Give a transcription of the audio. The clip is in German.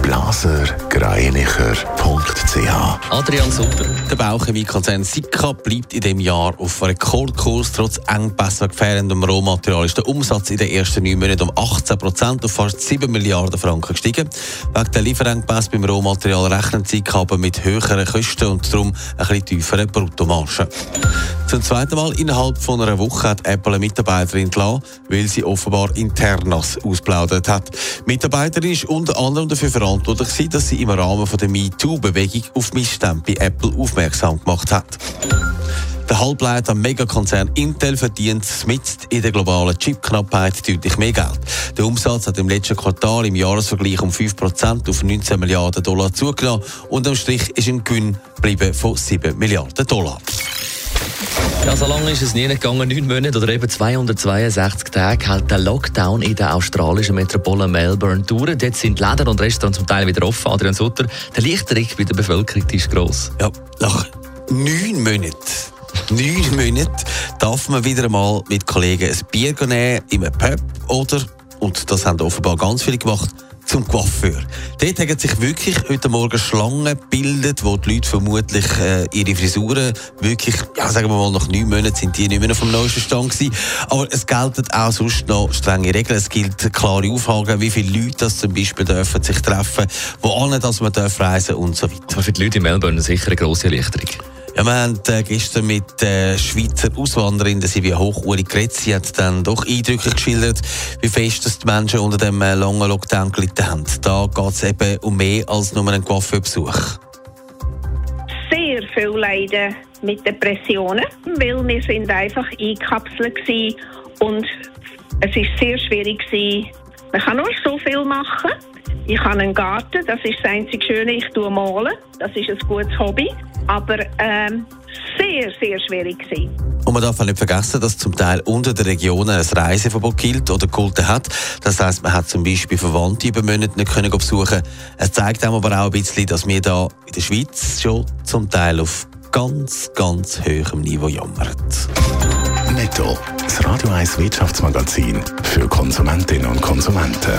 blasergreinicher.ch Adrian Sutter. Der Bauchemiekonzern Sika bleibt in dem Jahr auf Rekordkurs. Trotz Engpässen und fehlendem Rohmaterial ist der Umsatz in den ersten neun Monaten um 18 Prozent auf fast 7 Milliarden Franken gestiegen. Wegen der Lieferengpässe beim Rohmaterial rechnen Sika aber mit höheren Kosten und darum ein bisschen tieferen Bruttomargen. Zum zweiten Mal innerhalb von einer Woche hat Apple eine Mitarbeiterin entlassen, weil sie offenbar Internas ausplaudert hat. Die Mitarbeiterin ist unter anderem dafür verantwortlich gewesen, dass sie im Rahmen der MeToo-Bewegung auf Missstände bei Apple aufmerksam gemacht hat. Der Halbleiter Megakonzern Intel verdient mit in der globalen Chipknappheit deutlich mehr Geld. Der Umsatz hat im letzten Quartal im Jahresvergleich um 5% auf 19 Milliarden Dollar zugenommen und am Strich ist ein Gewinn geblieben von 7 Milliarden Dollar. Ja, so lange ist es nie gegangen. Neun Monate oder eben 262 Tage hält der Lockdown in der australischen Metropole Melbourne durch. Jetzt sind Läden und Restaurants zum Teil wieder offen. Adrian Sutter, der Lichtdruck bei der Bevölkerung ist gross. Ja, nach neun Monaten neun Monaten darf man wieder einmal mit Kollegen ein Bier nehmen, in einem Pub oder, und das haben offenbar ganz viele gemacht, zum Coiffeur. Dort haben sich wirklich heute Morgen Schlangen gebildet, wo die Leute vermutlich äh, ihre Frisuren wirklich, ja, sagen wir mal, nach neun Monaten sind die nicht mehr dem neuesten Stand gewesen. Aber es gelten auch sonst noch strenge Regeln. Es gilt klare Auflagen, wie viele Leute das zum Beispiel dürfen sich treffen, wo an, dass man darf reisen und so weiter. Für die Leute in Melbourne sicher eine grosse Erleichterung. Ja, wir haben äh, gestern mit äh, Schweizer Auswanderin, der Silvia Hochuri geredet. Sie hat dann doch eindrücklich geschildert, wie fest die Menschen unter dem äh, langen Lockdown gelitten haben. Da geht es eben um mehr als nur einen Coiffeurbesuch. Sehr viel Leiden mit Depressionen, weil wir sind einfach eingekapselt waren und es ist sehr schwierig. Man kann nur so viel machen. Ich habe einen Garten, das ist das einzige Schöne. Ich tue malen, das ist ein gutes Hobby aber ähm, sehr, sehr schwierig gewesen. Und man darf auch nicht vergessen, dass zum Teil unter den Regionen ein Reiseverbot gilt oder gehalten hat. Das heisst, man hat zum Beispiel Verwandte über Monate nicht können besuchen Es zeigt einem aber auch ein bisschen, dass wir da in der Schweiz schon zum Teil auf ganz, ganz hohem Niveau jammern. Netto, das Radio 1 Wirtschaftsmagazin für Konsumentinnen und Konsumenten.